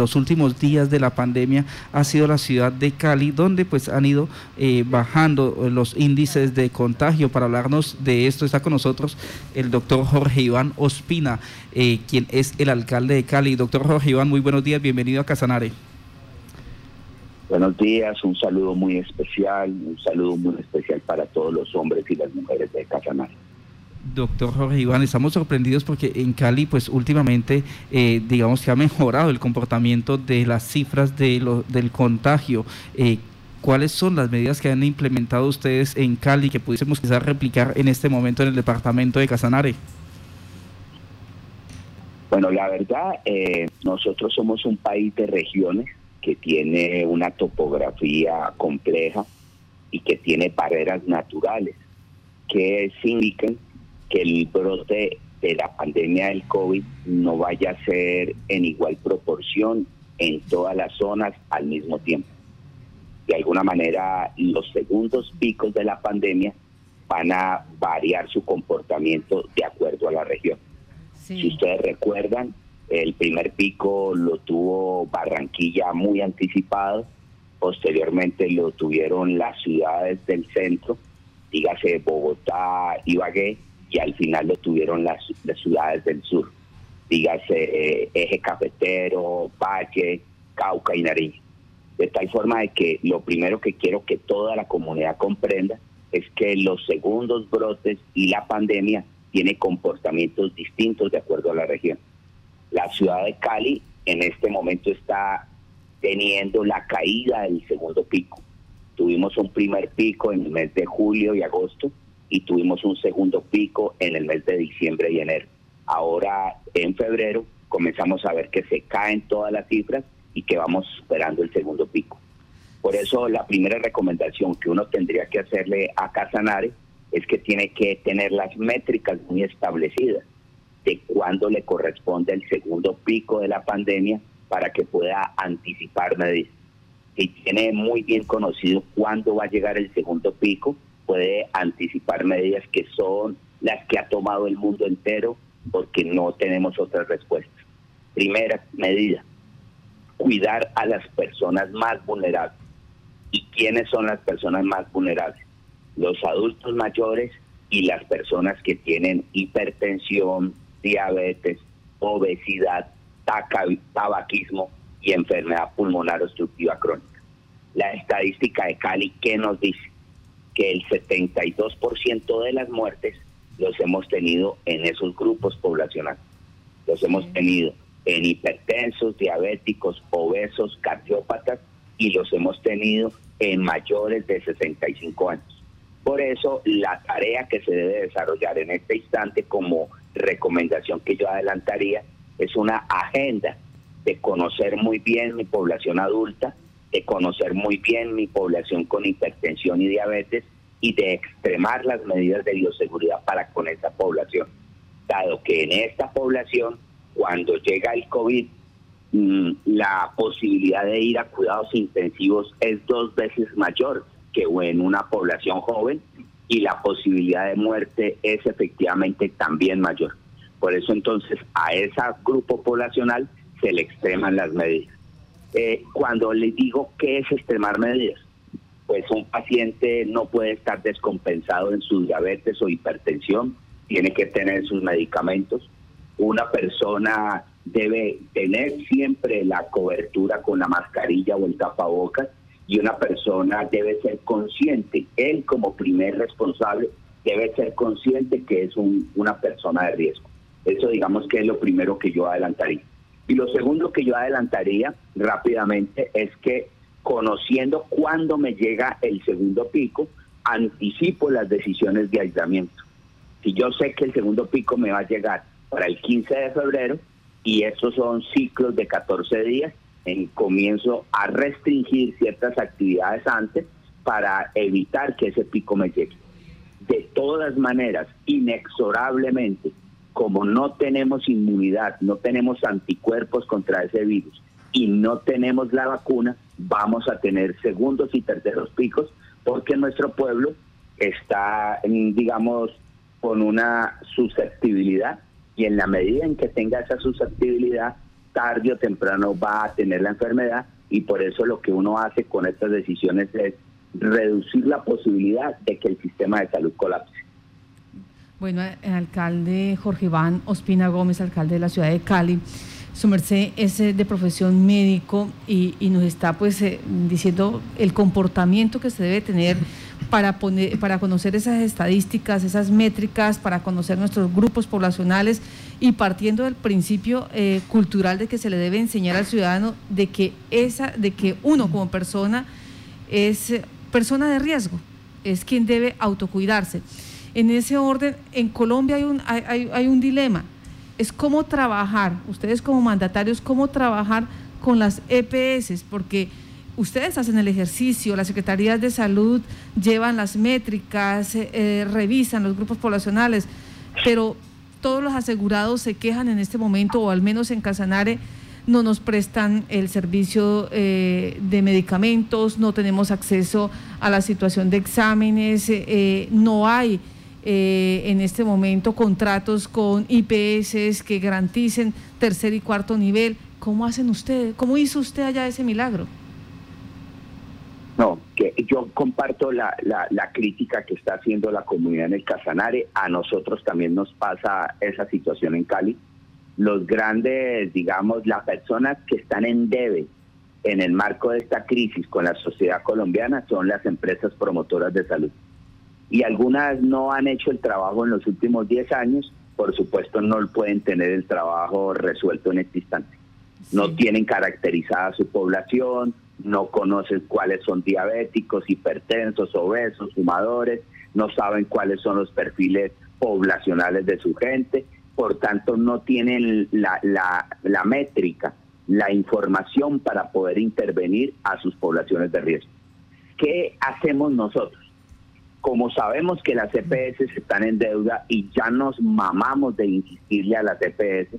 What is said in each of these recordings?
los últimos días de la pandemia ha sido la ciudad de Cali, donde pues han ido eh, bajando los índices de contagio. Para hablarnos de esto está con nosotros el doctor Jorge Iván Ospina, eh, quien es el alcalde de Cali. Doctor Jorge Iván, muy buenos días, bienvenido a Casanare. Buenos días, un saludo muy especial, un saludo muy especial para todos los hombres y las mujeres de Casanare. Doctor Jorge Iván, estamos sorprendidos porque en Cali, pues últimamente, eh, digamos que ha mejorado el comportamiento de las cifras de lo, del contagio. Eh, ¿Cuáles son las medidas que han implementado ustedes en Cali que pudiésemos quizás replicar en este momento en el departamento de Casanare? Bueno, la verdad, eh, nosotros somos un país de regiones que tiene una topografía compleja y que tiene barreras naturales que indican que el brote de la pandemia del COVID no vaya a ser en igual proporción en todas las zonas al mismo tiempo. De alguna manera, los segundos picos de la pandemia van a variar su comportamiento de acuerdo a la región. Si ustedes recuerdan, el primer pico lo tuvo Barranquilla muy anticipado, posteriormente lo tuvieron las ciudades del centro, dígase Bogotá, Ibagué, y al final lo tuvieron las, ciudades del sur, dígase eh, Eje Cafetero, Valle, Cauca y Nariño. De tal forma de que lo primero que quiero que toda la comunidad comprenda es que los segundos brotes y la pandemia tienen comportamientos distintos de acuerdo a la región. La ciudad de Cali en este momento está teniendo la caída del segundo pico. Tuvimos un primer pico en el mes de julio y agosto y tuvimos un segundo pico en el mes de diciembre y enero. Ahora en febrero comenzamos a ver que se caen todas las cifras y que vamos superando el segundo pico. Por eso la primera recomendación que uno tendría que hacerle a Casanare es que tiene que tener las métricas muy establecidas de cuándo le corresponde el segundo pico de la pandemia para que pueda anticipar medidas. Si tiene muy bien conocido cuándo va a llegar el segundo pico, puede anticipar medidas que son las que ha tomado el mundo entero porque no tenemos otras respuestas. Primera medida, cuidar a las personas más vulnerables. ¿Y quiénes son las personas más vulnerables? Los adultos mayores y las personas que tienen hipertensión, diabetes, obesidad, tabaquismo y enfermedad pulmonar obstructiva crónica. La estadística de Cali, ¿qué nos dice? Que el 72% de las muertes los hemos tenido en esos grupos poblacionales. Los hemos tenido en hipertensos, diabéticos, obesos, cardiópatas y los hemos tenido en mayores de 65 años. Por eso, la tarea que se debe desarrollar en este instante como recomendación que yo adelantaría es una agenda de conocer muy bien mi población adulta, de conocer muy bien mi población con hipertensión y diabetes y de extremar las medidas de bioseguridad para con esta población. Dado que en esta población, cuando llega el COVID, mm, la posibilidad de ir a cuidados intensivos es dos veces mayor que en una población joven y la posibilidad de muerte es efectivamente también mayor. Por eso entonces a ese grupo poblacional se le extreman las medidas. Eh, cuando le digo qué es extremar medidas, pues un paciente no puede estar descompensado en su diabetes o hipertensión, tiene que tener sus medicamentos. Una persona debe tener siempre la cobertura con la mascarilla o el tapabocas y una persona debe ser consciente, él como primer responsable debe ser consciente que es una persona de riesgo. Eso digamos que es lo primero que yo adelantaría. Y lo segundo que yo adelantaría rápidamente es que conociendo cuándo me llega el segundo pico, anticipo las decisiones de aislamiento. Si yo sé que el segundo pico me va a llegar para el 15 de febrero y estos son ciclos de 14 días, en comienzo a restringir ciertas actividades antes para evitar que ese pico me llegue. De todas maneras, inexorablemente, como no tenemos inmunidad, no tenemos anticuerpos contra ese virus y no tenemos la vacuna, vamos a tener segundos y terceros picos porque nuestro pueblo está, digamos, con una susceptibilidad y en la medida en que tenga esa susceptibilidad, tarde o temprano va a tener la enfermedad y por eso lo que uno hace con estas decisiones es reducir la posibilidad de que el sistema de salud colapse. Bueno, el alcalde Jorge Iván Ospina Gómez, alcalde de la ciudad de Cali, su merced es eh, de profesión médico y, nos está pues eh, diciendo el comportamiento que se debe tener para, poner, para conocer esas estadísticas, esas métricas, para conocer nuestros grupos poblacionales y partiendo del principio eh, cultural de que se le debe enseñar al ciudadano de que, esa, de que uno como persona es persona de riesgo, es quien debe autocuidarse. En ese orden, en Colombia hay un, hay, hay un dilema, es cómo trabajar, ustedes como mandatarios, cómo trabajar con las EPS, porque ustedes hacen el ejercicio, las secretarías de salud llevan las métricas, eh, eh, revisan los grupos poblacionales, pero todos los asegurados se quejan en este momento, o al menos en Casanare, no nos prestan el servicio eh, de medicamentos, no tenemos acceso a la situación de exámenes, no hay en este momento contratos con IPS que garanticen tercer y cuarto nivel. ¿Cómo hacen ustedes? ¿Cómo hizo usted allá ese milagro? No, que yo comparto la, la, crítica que está haciendo la comunidad en el Casanare. A nosotros también nos pasa esa situación en Cali. Los grandes, digamos, las personas que están en debe en el marco de esta crisis con la sociedad colombiana son las empresas promotoras de salud. Y algunas no han hecho el trabajo en los últimos 10 años, por supuesto no pueden tener el trabajo resuelto en este instante. No tienen caracterizada su población, no conocen cuáles son diabéticos, hipertensos, obesos, fumadores, no saben cuáles son los perfiles poblacionales de su gente, por tanto no tienen la, la, la métrica, la información para poder intervenir a sus poblaciones de riesgo. ¿Qué hacemos nosotros? Como sabemos que las EPS están en deuda y ya nos mamamos de insistirle a las EPS,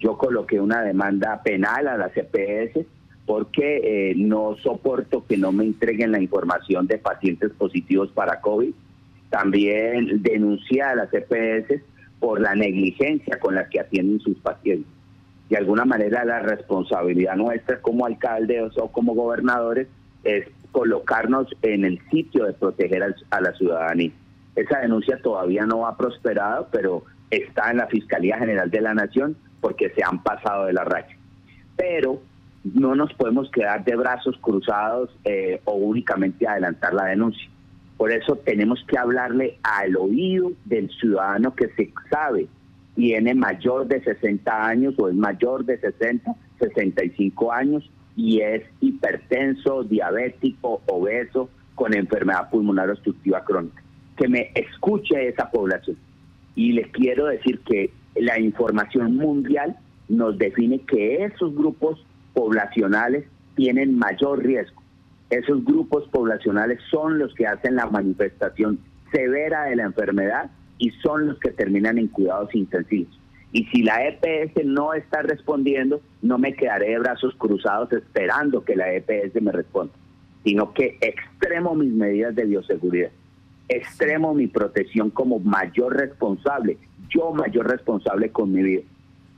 yo coloqué una demanda penal a las EPS porque eh, no soporto que no me entreguen la información de pacientes positivos para COVID. También denuncié a las EPS por la negligencia con la que atienden sus pacientes. De alguna manera la responsabilidad nuestra como alcaldes o como gobernadores es colocarnos en el sitio de proteger a la ciudadanía. Esa denuncia todavía no ha prosperado, pero está en la Fiscalía General de la Nación porque se han pasado de la raya. Pero no nos podemos quedar de brazos cruzados eh, o únicamente adelantar la denuncia. Por eso tenemos que hablarle al oído del ciudadano que se sabe tiene mayor de 60 años o es mayor de 60, 65 años y es hipertenso, diabético, obeso, con enfermedad pulmonar obstructiva crónica. Que me escuche esa población. Y les quiero decir que la información mundial nos define que esos grupos poblacionales tienen mayor riesgo. Esos grupos poblacionales son los que hacen la manifestación severa de la enfermedad y son los que terminan en cuidados intensivos. Y si la EPS no está respondiendo, no me quedaré de brazos cruzados esperando que la EPS me responda, sino que extremo mis medidas de bioseguridad, extremo mi protección como mayor responsable, yo mayor responsable con mi vida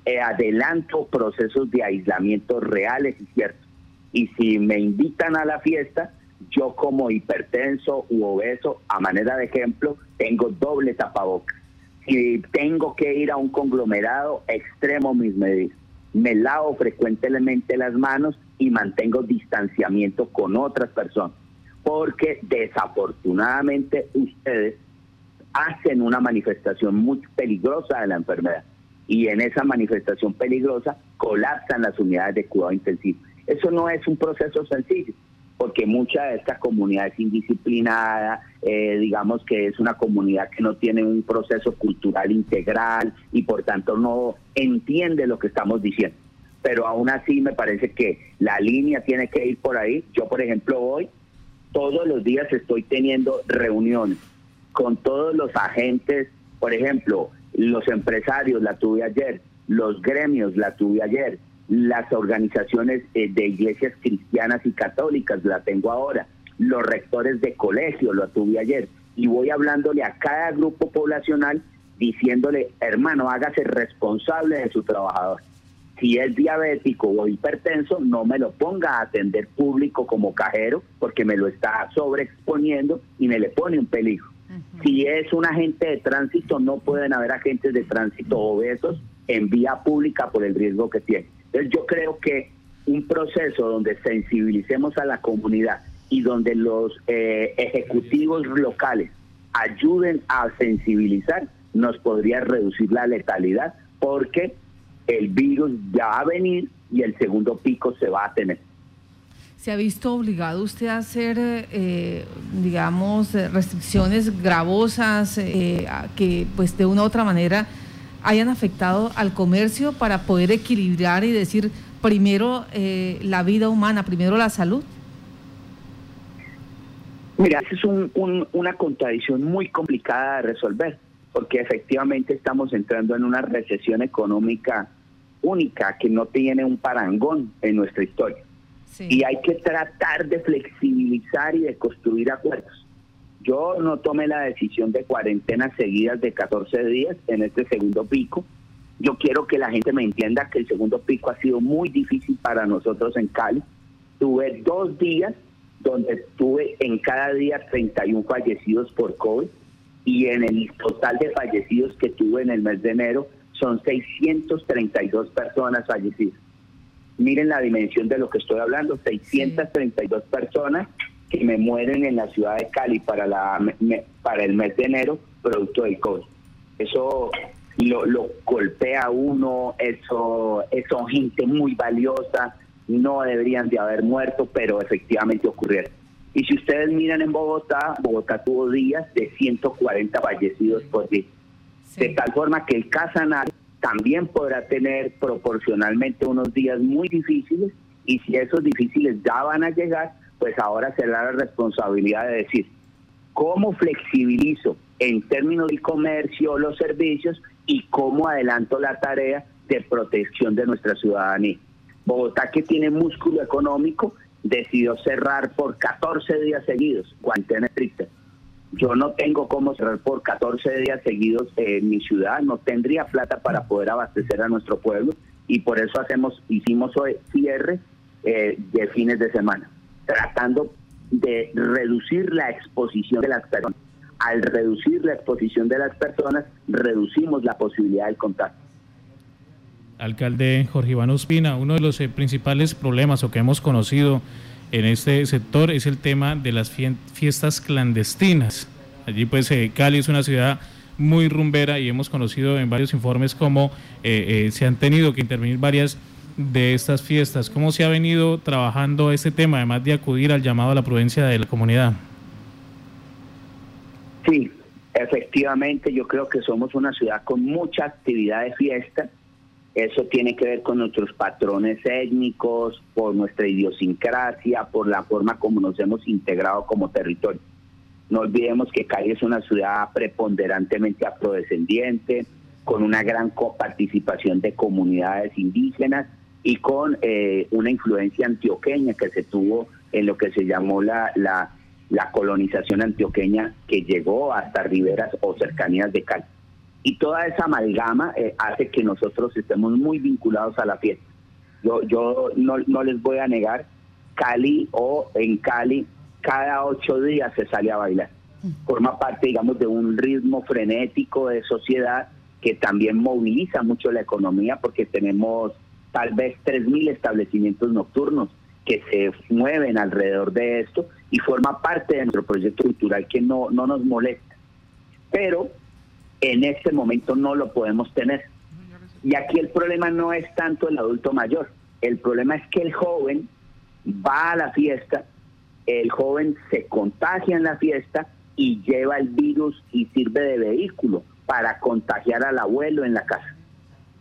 eh, adelanto procesos de aislamiento reales y ciertos. Y si me invitan a la fiesta, yo como hipertenso u obeso, a manera de ejemplo, tengo doble tapabocas. Si tengo que ir a un conglomerado, extremo mis medidas. Me lavo frecuentemente las manos y mantengo distanciamiento con otras personas. Porque desafortunadamente ustedes hacen una manifestación muy peligrosa de la enfermedad y en esa manifestación peligrosa colapsan las unidades de cuidado intensivo. Eso no es un proceso sencillo, porque mucha de esta comunidad es indisciplinada, eh, digamos que es una comunidad que no tiene un proceso cultural integral y por tanto no entiende lo que estamos diciendo. Pero aún así me parece que la línea tiene que ir por ahí. Yo, por ejemplo, hoy todos los días estoy teniendo reuniones con todos los agentes, por ejemplo, los empresarios la tuve ayer, los gremios la tuve ayer, las organizaciones eh, de iglesias cristianas y católicas la tengo ahora, los rectores de colegio lo tuve ayer y voy hablándole a cada grupo poblacional diciéndole, hermano, hágase responsable de su trabajador. Si es diabético o hipertenso, no me lo ponga a atender público como cajero porque me lo está sobreexponiendo y me le pone un peligro. Si es un agente de tránsito, no pueden haber agentes de tránsito obesos en vía pública por el riesgo que tiene. Entonces yo creo que un proceso donde sensibilicemos a la comunidad y donde los eh, ejecutivos locales ayuden a sensibilizar, nos podría reducir la letalidad porque el virus ya va a venir y el segundo pico se va a tener. ¿Se ha visto obligado usted a hacer, eh, digamos, restricciones gravosas eh, que, pues, de una u otra manera hayan afectado al comercio para poder equilibrar y decir primero eh, la vida humana, primero la salud? Mira, esa es una contradicción muy complicada de resolver, porque efectivamente estamos entrando en una recesión económica única que no tiene un parangón en nuestra historia. Y hay que tratar de flexibilizar y de construir acuerdos. Yo no tomé la decisión de cuarentenas seguidas de 14 días en este segundo pico. Yo quiero que la gente me entienda que el segundo pico ha sido muy difícil para nosotros en Cali. Tuve dos días donde tuve en cada día 31 fallecidos por COVID y en el total de fallecidos que tuve en el mes de enero son 632 personas fallecidas. Miren la dimensión de lo que estoy hablando, 632 personas que me mueren en la ciudad de Cali para, la, para el mes de enero producto del COVID. Eso lo, lo golpea a uno, eso es gente muy valiosa, no deberían de haber muerto, pero efectivamente ocurrieron. Y si ustedes miran en Bogotá, Bogotá tuvo días de 140 fallecidos por día. De tal forma que el Casanare también podrá tener proporcionalmente unos días muy difíciles y si esos difíciles ya van a llegar, pues ahora será la responsabilidad de decir, ¿cómo flexibilizo en términos de comercio los servicios y cómo adelanto la tarea de protección de nuestra ciudadanía? Bogotá, que tiene músculo económico, decidió cerrar por 14 días seguidos, cuarentena estricta yo no tengo cómo cerrar por 14 días seguidos en mi ciudad, no tendría plata para poder abastecer a nuestro pueblo y por eso hacemos hicimos cierre eh, de fines de semana, tratando de reducir la exposición de las personas. Al reducir la exposición de las personas, reducimos la posibilidad del contacto. Alcalde Jorge Iván Ospina, uno de los eh, principales problemas o que hemos conocido en este sector es el tema de las fiestas clandestinas. Allí pues eh, Cali es una ciudad muy rumbera y hemos conocido en varios informes cómo eh, se han tenido que intervenir varias de estas fiestas. ¿Cómo se ha venido trabajando este tema, además de acudir al llamado a la prudencia de la comunidad? Sí, efectivamente yo creo que somos una ciudad con mucha actividad de fiesta eso tiene que ver con nuestros patrones étnicos, por nuestra idiosincrasia, por la forma como nos hemos integrado como territorio. No olvidemos que Cali es una ciudad preponderantemente afrodescendiente, con una gran participación de comunidades indígenas y con eh, una influencia antioqueña que se tuvo en lo que se llamó la, la, colonización antioqueña que llegó hasta riberas o cercanías de Cali y toda esa amalgama eh, hace que nosotros estemos muy vinculados a la fiesta. Yo, yo no, no les voy a negar, Cali o en Cali, cada ocho días se sale a bailar. Forma parte, digamos, de un ritmo frenético de sociedad que también moviliza mucho la economía porque tenemos tal vez 3.000 establecimientos nocturnos que se mueven alrededor de esto y forma parte de nuestro proyecto cultural que no, no nos molesta. Pero en este momento no lo podemos tener. Y aquí el problema no es tanto el adulto mayor, el problema es que el joven va a la fiesta, el joven se contagia en la fiesta y lleva el virus y sirve de vehículo para contagiar al abuelo en la casa.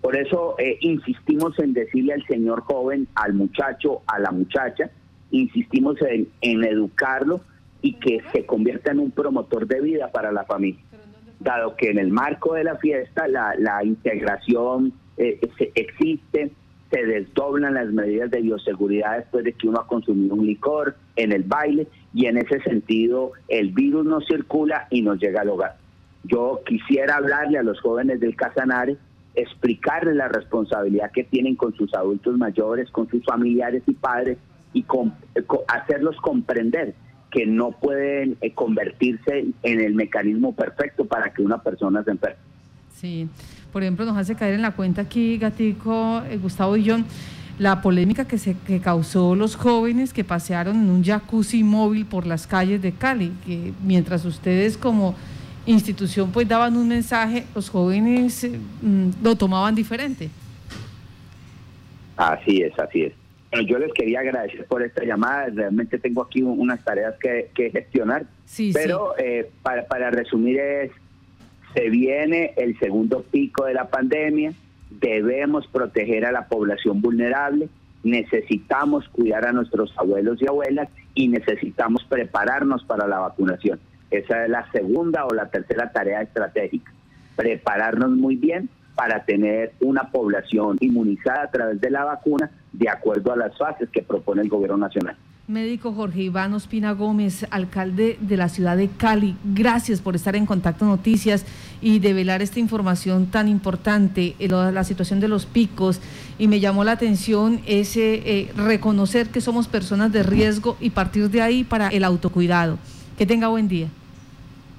Por eso eh, insistimos en decirle al señor joven, al muchacho, a la muchacha, insistimos en, educarlo y que se convierta en un promotor de vida para la familia dado que en el marco de la fiesta la, la integración eh, existe, se desdoblan las medidas de bioseguridad después de que uno ha consumido un licor en el baile y en ese sentido el virus no circula y nos llega al hogar. Yo quisiera hablarle a los jóvenes del Casanare explicarles la responsabilidad que tienen con sus adultos mayores, con sus familiares y padres y eh, hacerlos comprender que no pueden eh, convertirse en el mecanismo perfecto para que una persona se enferme. Sí, por ejemplo, nos hace caer en la cuenta aquí, Gatico, eh, Gustavo y John, la polémica que se que causó los jóvenes que pasearon en un jacuzzi móvil por las calles de Cali, que mientras ustedes como institución pues daban un mensaje, los jóvenes mm, lo tomaban diferente. Así es, así es. Bueno, yo les quería agradecer por esta llamada. Realmente tengo aquí unas tareas que, gestionar. Sí, pero eh, para, para resumir es, se viene el segundo pico de la pandemia, debemos proteger a la población vulnerable, necesitamos cuidar a nuestros abuelos y abuelas y necesitamos prepararnos para la vacunación. Esa es la segunda o la tercera tarea estratégica. Prepararnos muy bien para tener una población inmunizada a través de la vacuna de acuerdo a las fases que propone el gobierno nacional. Médico Jorge Iván Ospina Gómez, alcalde de la ciudad de Cali, gracias por estar en Contacto Noticias y develar esta información tan importante, eh, la situación de los picos. Y me llamó la atención ese eh, reconocer que somos personas de riesgo y partir de ahí para el autocuidado. Que tenga buen día.